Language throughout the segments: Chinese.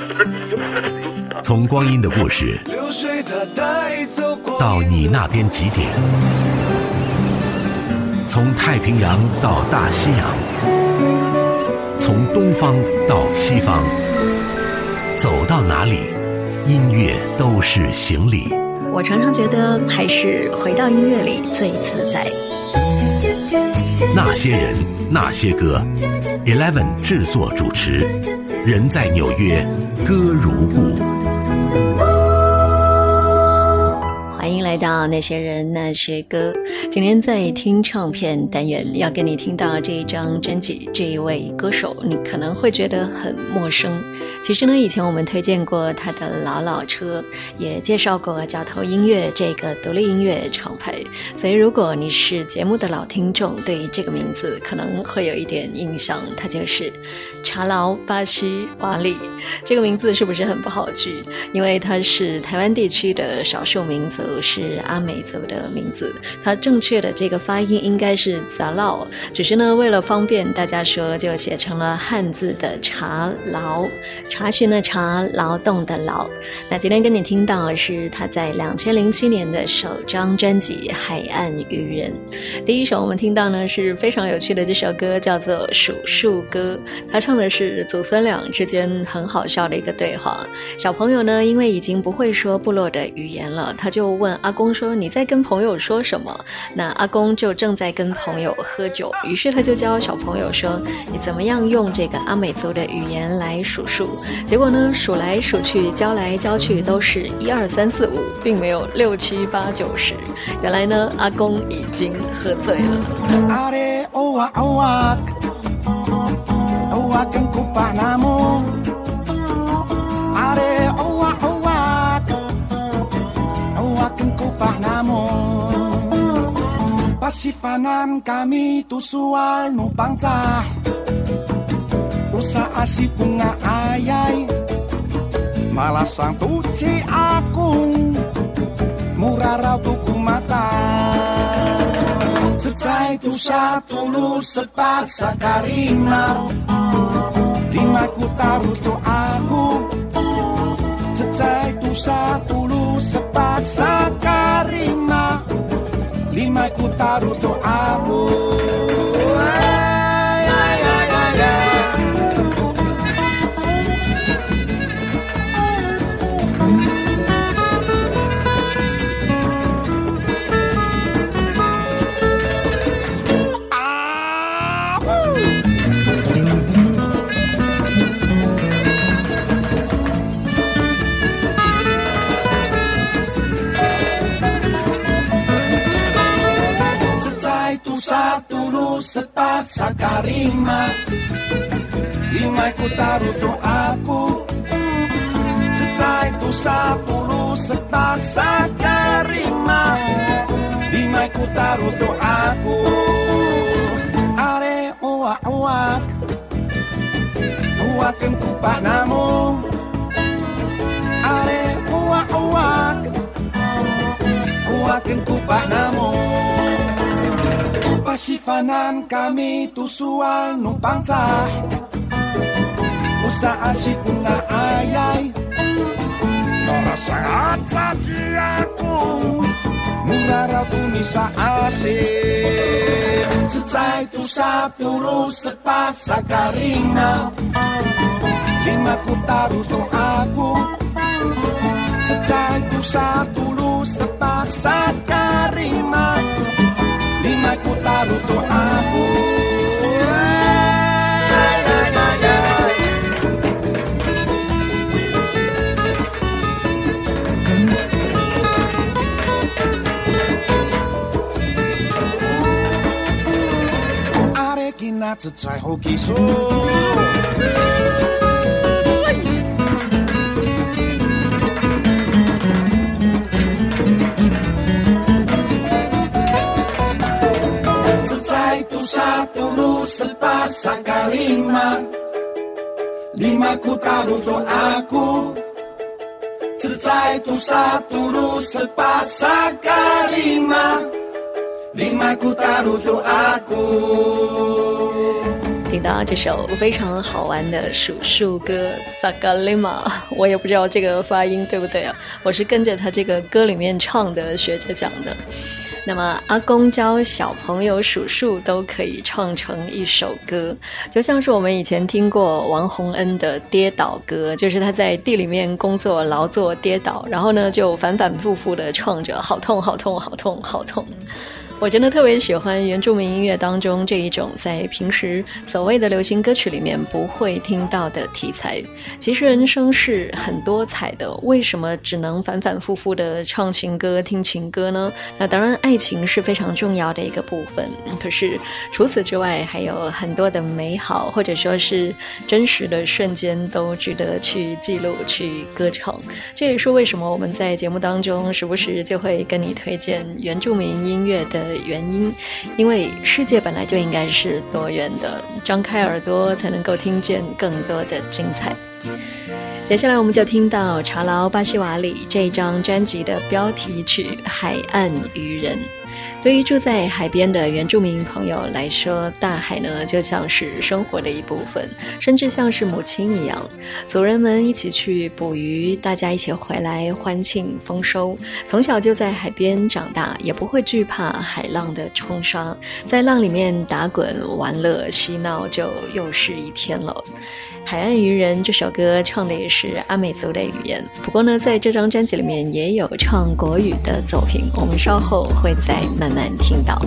从光阴的故事到你那边几点？从太平洋到大西洋，从东方到西方，走到哪里，音乐都是行李。我常常觉得，还是回到音乐里最自在。那些人，那些歌，Eleven 制作主持，人在纽约，歌如故。来到那些人那些歌。今天在听唱片单元，要跟你听到这一张专辑，这一位歌手，你可能会觉得很陌生。其实呢，以前我们推荐过他的老老车，也介绍过角头音乐这个独立音乐厂牌。所以，如果你是节目的老听众，对于这个名字可能会有一点印象。他就是查劳巴西瓦里。这个名字是不是很不好记？因为他是台湾地区的少数民族。是是阿美族的名字，它正确的这个发音应该是杂劳，只是呢为了方便大家说，就写成了汉字的查劳，查询的查，劳动的劳。那今天跟你听到是他在两千零七年的首张专辑《海岸渔人》，第一首我们听到呢是非常有趣的这首歌，叫做《数数歌》，他唱的是祖孙俩之间很好笑的一个对话。小朋友呢因为已经不会说部落的语言了，他就问。阿阿公说：“你在跟朋友说什么？”那阿公就正在跟朋友喝酒，于是他就教小朋友说：“你怎么样用这个阿美族的语言来数数？”结果呢，数来数去，教来教去，都是一二三四五，并没有六七八九十。原来呢，阿公已经喝醉了。Pasifanan kami tusual no bangsa Usa asi bunga ayai. Malasang tuci akung Murah raw tuku mata. Secai tu satu lu sepat sakarima Lima ku taruh tu aku Secai tu satu lu sepat sakarima. Lima ku taruh doamu sakarima Limai ku taruh aku? Cecai tu sapuluh setak sakarima Limai ku taruh doaku Are uak. Uak Uak ku pak namu. Are uak. Uak Uak ku pak namu. Pasifanan kami tusuan nupancah Usa asipun nga ayay Norasa atsa aku Murara puni sa asip Secai tusap turu sepasa karimah, Lima kutaru to aku. Secai tusap turu sepasa karima Secai i don't Kina tsutsai hoki so. Sakalima Lima ku taruh doaku Secai tu satu lu sepat sakalima Lima ku taruh doaku 听到这首非常好玩的数数歌《Sagalima》，我也不知道这个发音对不对啊，我是跟着他这个歌里面唱的学着讲的。那么阿公教小朋友数数都可以唱成一首歌，就像是我们以前听过王洪恩的《跌倒歌》，就是他在地里面工作劳作跌倒，然后呢就反反复复的唱着，好痛好痛好痛好痛。我真的特别喜欢原住民音乐当中这一种在平时所谓的流行歌曲里面不会听到的题材。其实人生是很多彩的，为什么只能反反复复的唱情歌、听情歌呢？那当然，爱情是非常重要的一个部分。可是除此之外，还有很多的美好或者说是真实的瞬间都值得去记录、去歌唱。这也是为什么我们在节目当中时不时就会跟你推荐原住民音乐的。的原因，因为世界本来就应该是多元的，张开耳朵才能够听见更多的精彩。接下来我们就听到查劳巴西瓦里这张专辑的标题曲《海岸渔人》。对于住在海边的原住民朋友来说，大海呢就像是生活的一部分，甚至像是母亲一样。族人们一起去捕鱼，大家一起回来欢庆丰收。从小就在海边长大，也不会惧怕海浪的冲刷，在浪里面打滚、玩乐、嬉闹，就又是一天了。《海岸渔人》这首歌唱的也是阿美族的语言，不过呢，在这张专辑里面也有唱国语的作品，我们稍后会再慢慢听到。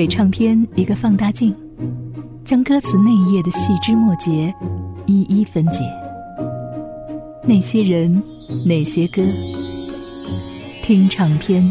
给唱片一个放大镜，将歌词内页的细枝末节一一分解。那些人，那些歌，听唱片。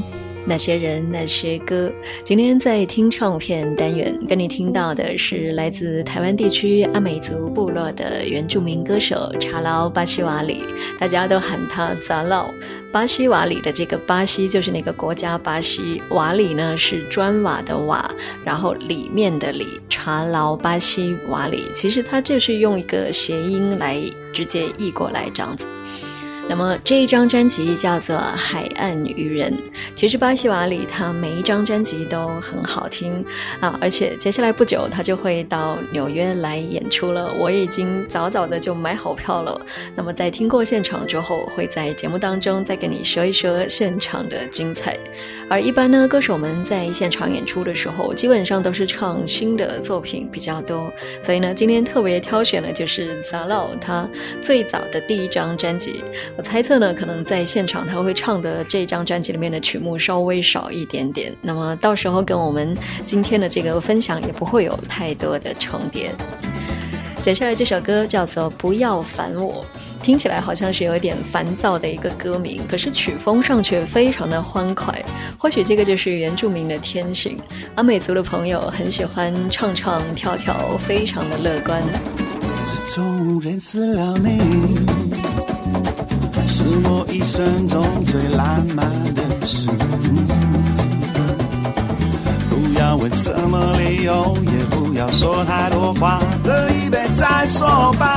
那些人，那些歌。今天在听唱片单元，跟你听到的是来自台湾地区阿美族部落的原住民歌手查劳巴西瓦里，大家都喊他杂劳。巴西瓦里的这个巴西就是那个国家巴西，瓦里呢是砖瓦的瓦，然后里面的里，查劳巴西瓦里，其实它就是用一个谐音来直接译过来这样子。那么这一张专辑叫做《海岸渔人》。其实巴西瓦里他每一张专辑都很好听啊，而且接下来不久他就会到纽约来演出了。我已经早早的就买好票了。那么在听过现场之后，会在节目当中再跟你说一说现场的精彩。而一般呢，歌手们在现场演出的时候，基本上都是唱新的作品比较多。所以呢，今天特别挑选的就是萨老他最早的第一张专辑。我猜测呢，可能在现场他会唱的这张专辑里面的曲目稍微少一点点，那么到时候跟我们今天的这个分享也不会有太多的重叠。接下来这首歌叫做《不要烦我》，听起来好像是有一点烦躁的一个歌名，可是曲风上却非常的欢快。或许这个就是原住民的天性，阿美族的朋友很喜欢唱唱跳跳，非常的乐观。自从认识了你。是我一生中最浪漫的事。不要问什么理由，也不要说太多话，喝一杯再说吧。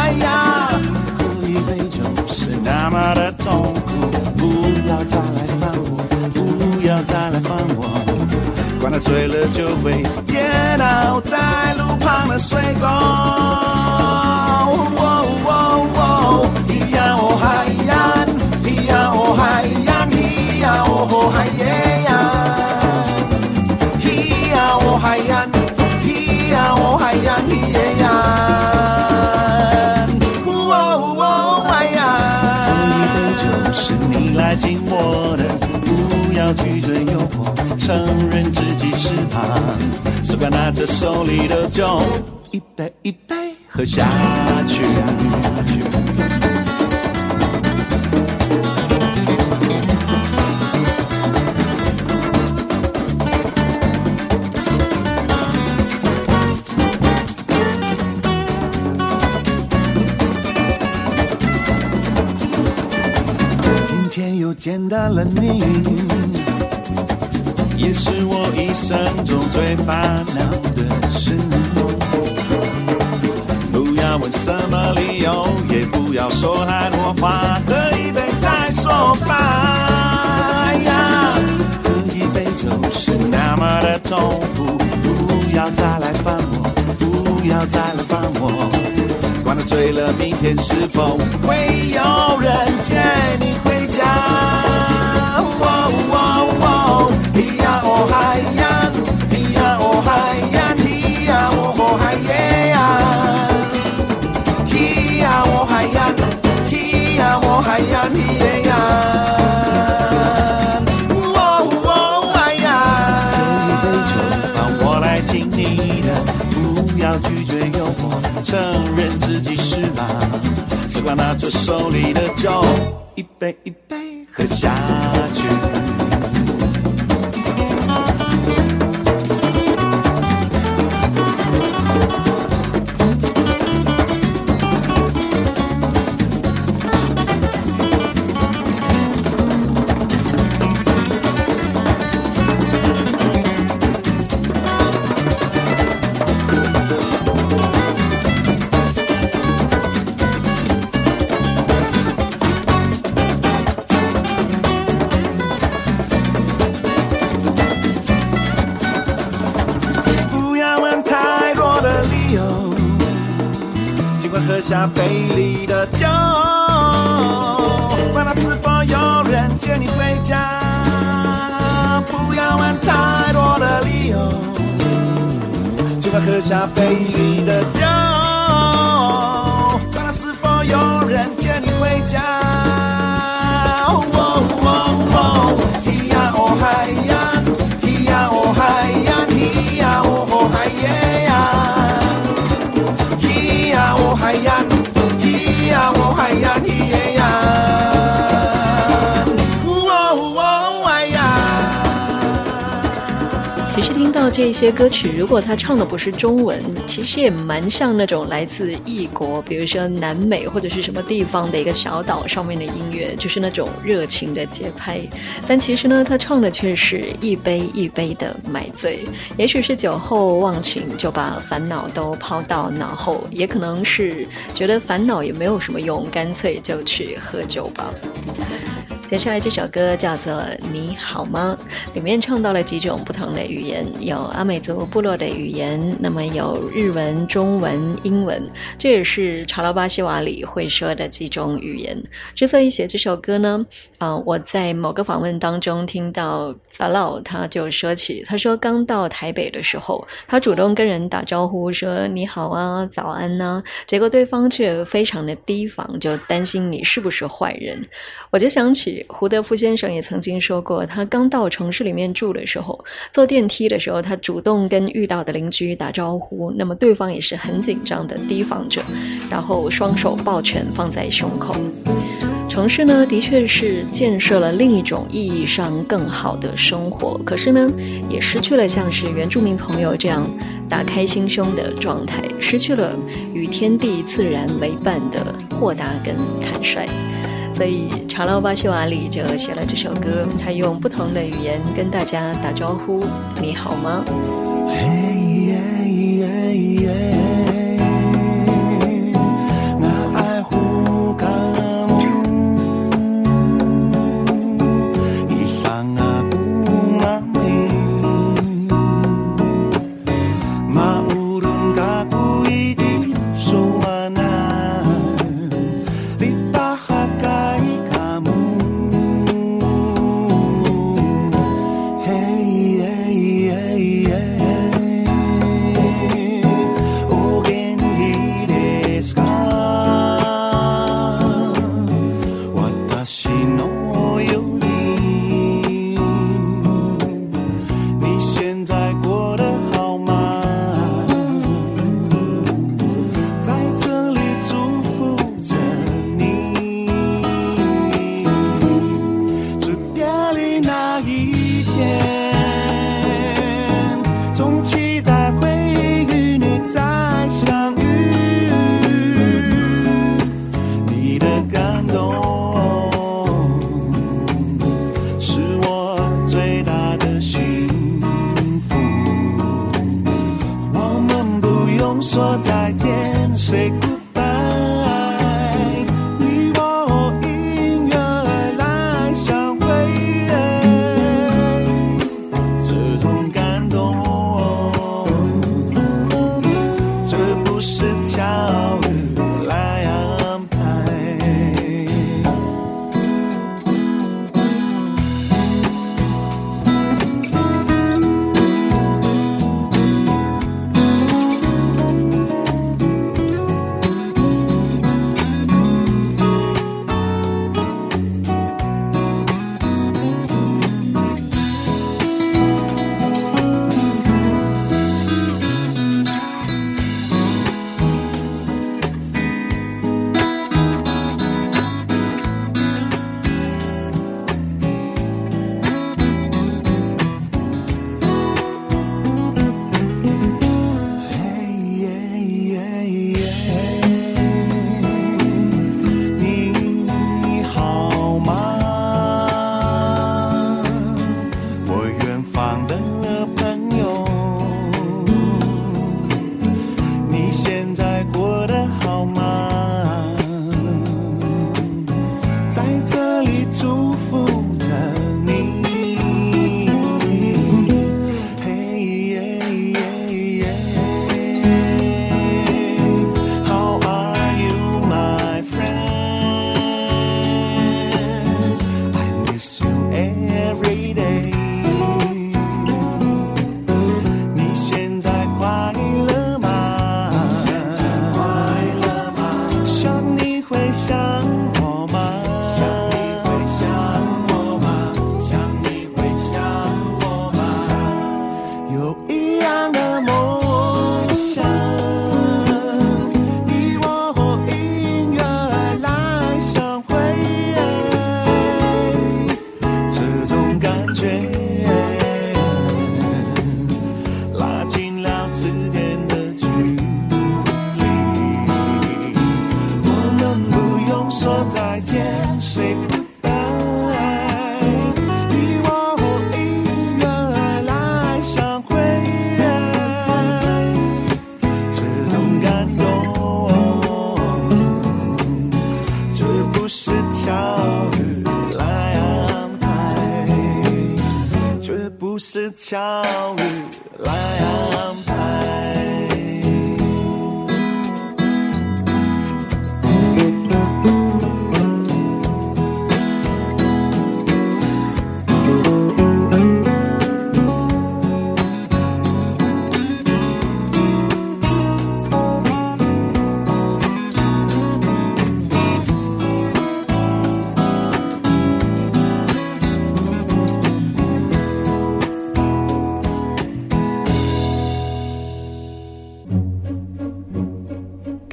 哎呀，喝一杯就是那么的痛苦。不要再来烦我，不要再来烦我。管他醉了就会跌倒在路旁的水沟。哦海洋，咿呀哦海洋，咿呀哦海洋，咿要拒绝诱惑，承认自己失望，只管拿着手里的酒，一杯一杯喝下去。今天又见到了你，最烦恼的事。不要问什么理由，也不要说太多话，喝一杯再说吧。呀，喝一杯就是那么的痛苦，不要再来烦我，不要再来烦我。管他醉了，明天是否会有人接你一杯啊，这一杯酒，让我来敬你的，不要拒绝诱惑，承认自己是狼，只管拿出手里的酒，一杯一杯喝下。喝下杯里的酒，管他是否有人接你回家，不要问太多的理由，尽管喝下杯里的酒，管他是否有人接你回家。哦哦哦，这些歌曲，如果他唱的不是中文，其实也蛮像那种来自异国，比如说南美或者是什么地方的一个小岛上面的音乐，就是那种热情的节拍。但其实呢，他唱的却是一杯一杯的买醉。也许是酒后忘情，就把烦恼都抛到脑后；也可能是觉得烦恼也没有什么用，干脆就去喝酒吧。接下来这首歌叫做《你好吗》，里面唱到了几种不同的语言，有阿美族部落的语言，那么有日文、中文、英文，这也是查拉巴西瓦里会说的几种语言。之所以写这首歌呢，啊，我在某个访问当中听到萨老他就说起，他说刚到台北的时候，他主动跟人打招呼说你好啊、早安呐，结果对方却非常的提防，就担心你是不是坏人。我就想起。胡德夫先生也曾经说过，他刚到城市里面住的时候，坐电梯的时候，他主动跟遇到的邻居打招呼，那么对方也是很紧张的提防着，然后双手抱拳放在胸口。城市呢，的确是建设了另一种意义上更好的生活，可是呢，也失去了像是原住民朋友这样打开心胸的状态，失去了与天地自然为伴的豁达跟坦率。所以，查拉巴西瓦里就写了这首歌，他用不同的语言跟大家打招呼：“你好吗？”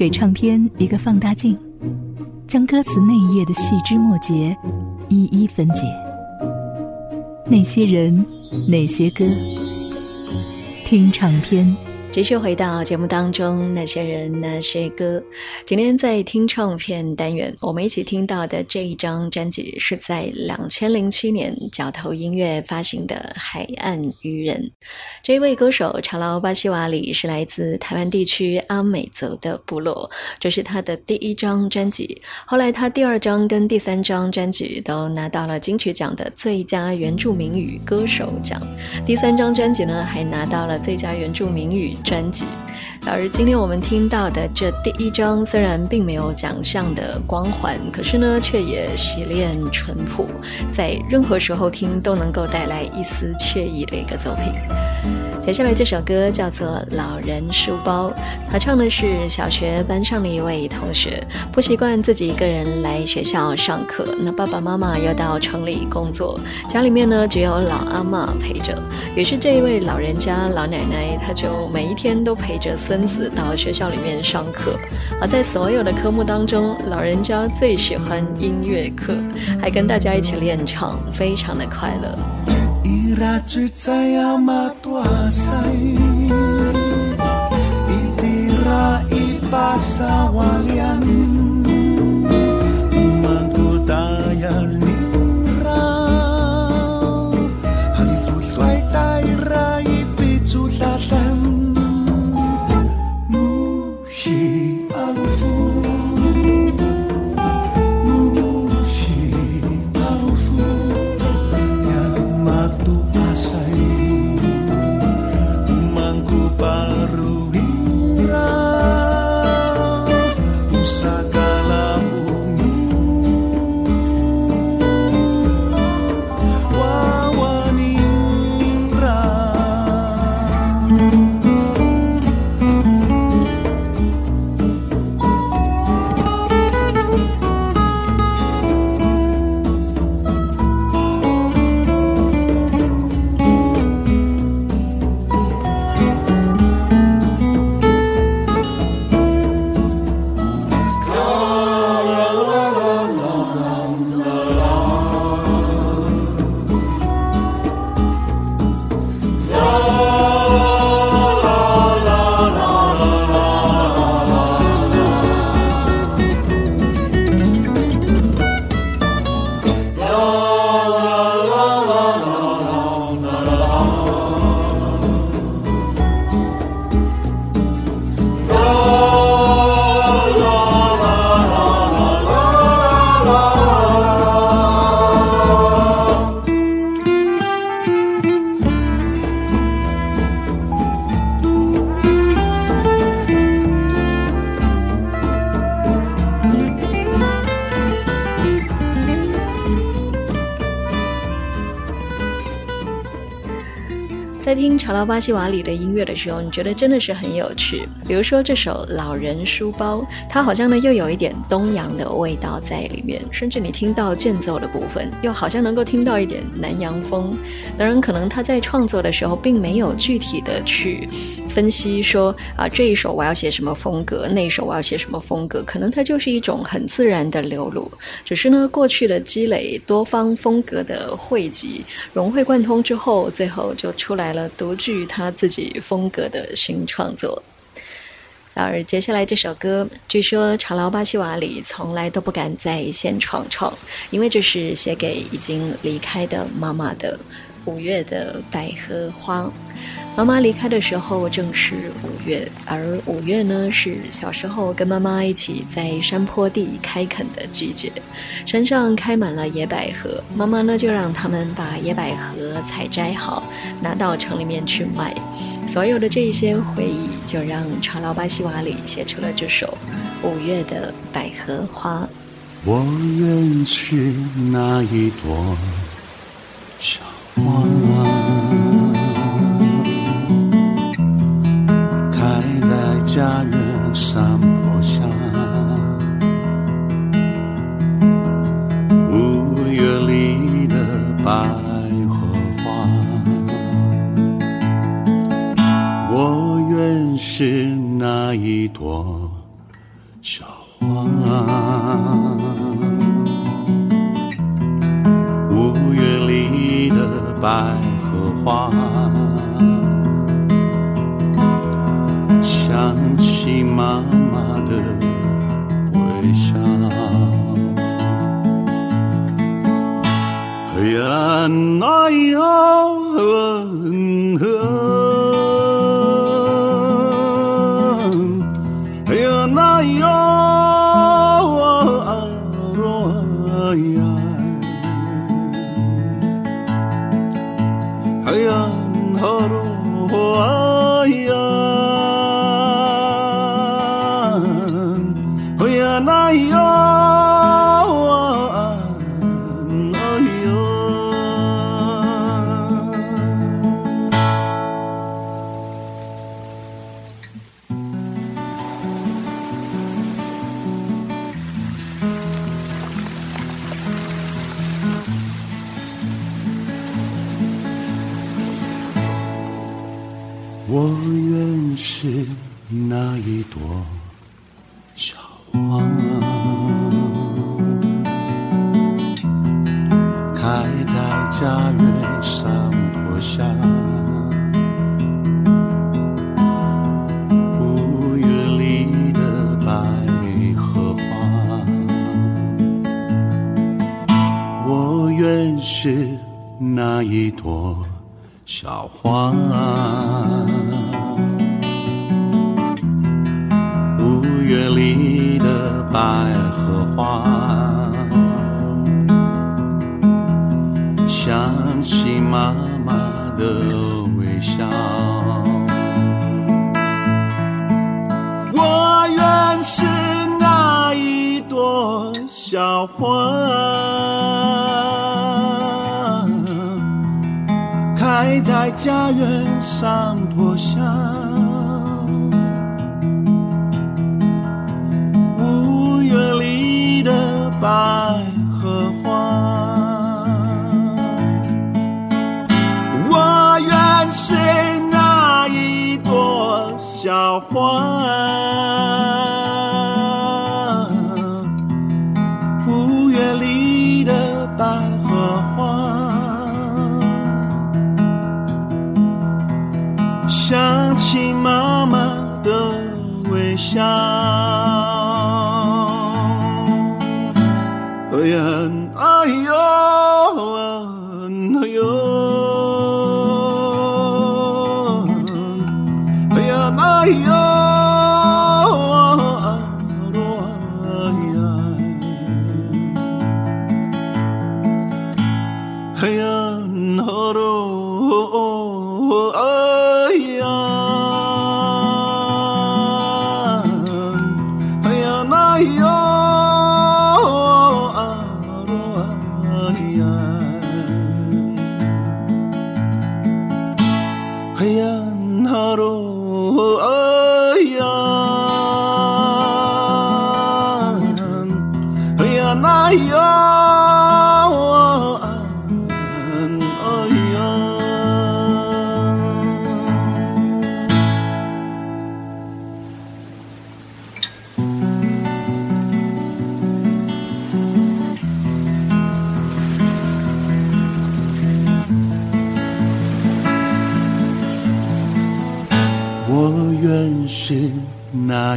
给唱片一个放大镜，将歌词内页的细枝末节一一分解。那些人，那些歌，听唱片。继续回到节目当中，那些人那些歌。今天在听唱片单元，我们一起听到的这一张专辑是在两千零七年角头音乐发行的《海岸渔人》。这一位歌手查劳巴西瓦里是来自台湾地区阿美族的部落，这是他的第一张专辑。后来他第二张跟第三张专辑都拿到了金曲奖的最佳原住民语歌手奖，第三张专辑呢还拿到了最佳原住民语。专辑，而今天我们听到的这第一张，虽然并没有奖项的光环，可是呢，却也洗练淳朴，在任何时候听都能够带来一丝惬意的一个作品。接下来这首歌叫做《老人书包》，他唱的是小学班上的一位同学，不习惯自己一个人来学校上课，那爸爸妈妈要到城里工作，家里面呢只有老阿妈陪着，于是这一位老人家老奶奶，她就每一天都陪着孙子到学校里面上课，而在所有的科目当中，老人家最喜欢音乐课，还跟大家一起练唱，非常的快乐。听查拉巴西瓦里的音乐的时候，你觉得真的是很有趣。比如说这首《老人书包》，它好像呢又有一点东洋的味道在里面，甚至你听到间奏的部分，又好像能够听到一点南洋风。当然，可能他在创作的时候并没有具体的去分析说啊这一首我要写什么风格，那一首我要写什么风格，可能它就是一种很自然的流露。只是呢过去的积累，多方风格的汇集，融会贯通之后，最后就出来了独具他自己风格的新创作。而接下来这首歌，据说查劳巴西瓦里从来都不敢在现场唱，因为这是写给已经离开的妈妈的。五月的百合花。妈妈离开的时候正是五月，而五月呢是小时候跟妈妈一起在山坡地开垦的季节，山上开满了野百合，妈妈呢就让他们把野百合采摘好，拿到城里面去卖。所有的这些回忆，就让查劳巴西瓦里写出了这首《五月的百合花》。我愿是那一朵小。家园山坡下，五月里的百合花，我愿是那一朵小花。百合花。想起妈妈的微笑，哎呀，那呀。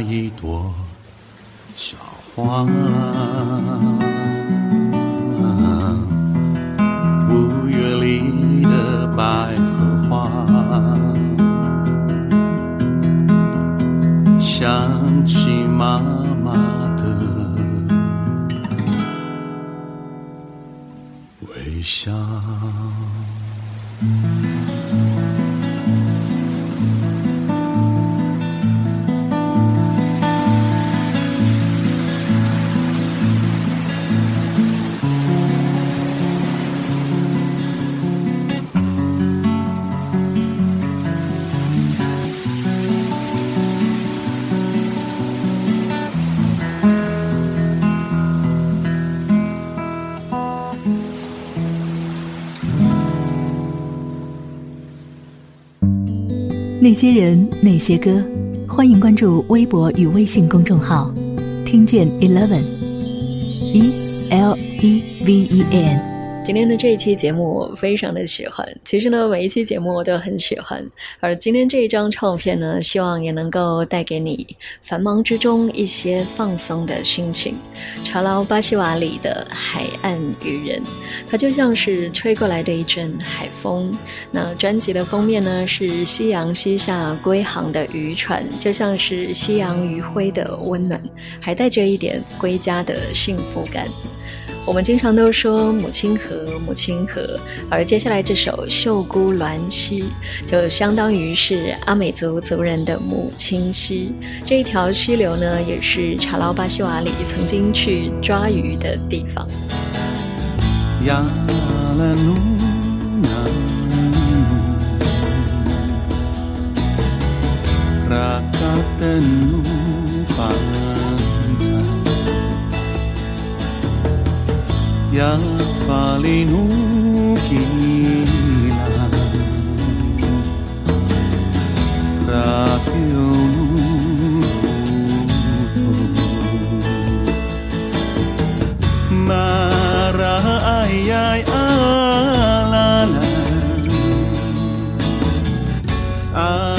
一朵小花，那些人，那些歌，欢迎关注微博与微信公众号，听见 Eleven，E L E V E N。今天的这一期节目我非常的喜欢，其实呢每一期节目我都很喜欢，而今天这一张唱片呢，希望也能够带给你繁忙之中一些放松的心情。查劳巴西瓦里的《海岸渔人》，它就像是吹过来的一阵海风。那专辑的封面呢是夕阳西下归航的渔船，就像是夕阳余晖的温暖，还带着一点归家的幸福感。我们经常都说母亲河，母亲河，而接下来这首《秀姑峦溪》就相当于是阿美族族人的母亲溪。这一条溪流呢，也是查劳巴西瓦里曾经去抓鱼的地方。yang yafalinukina rafionu mara ay ay alala ay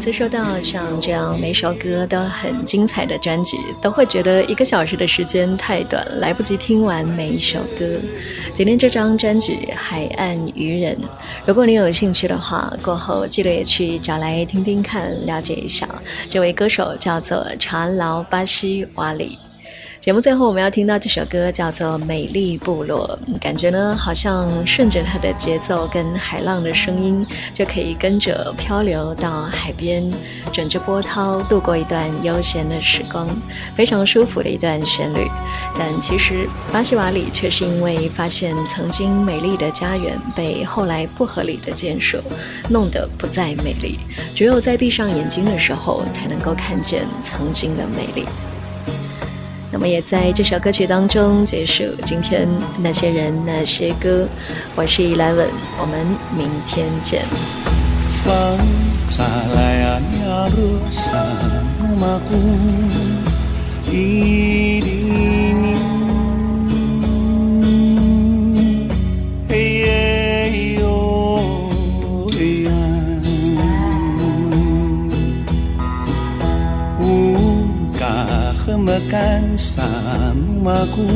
每次收到像这样每首歌都很精彩的专辑，都会觉得一个小时的时间太短，来不及听完每一首歌。今天这张专辑《海岸渔人》，如果你有兴趣的话，过后记得也去找来听听看，了解一下。这位歌手叫做查劳巴西瓦里。节目最后我们要听到这首歌叫做《美丽部落》，感觉呢好像顺着它的节奏跟海浪的声音，就可以跟着漂流到海边，枕着波涛度过一段悠闲的时光，非常舒服的一段旋律。但其实巴西瓦里却是因为发现曾经美丽的家园被后来不合理的建设弄得不再美丽，只有在闭上眼睛的时候才能够看见曾经的美丽。那么也在这首歌曲当中结束今天那些人那些歌。我是 Eleven，我们明天见。akan samaku.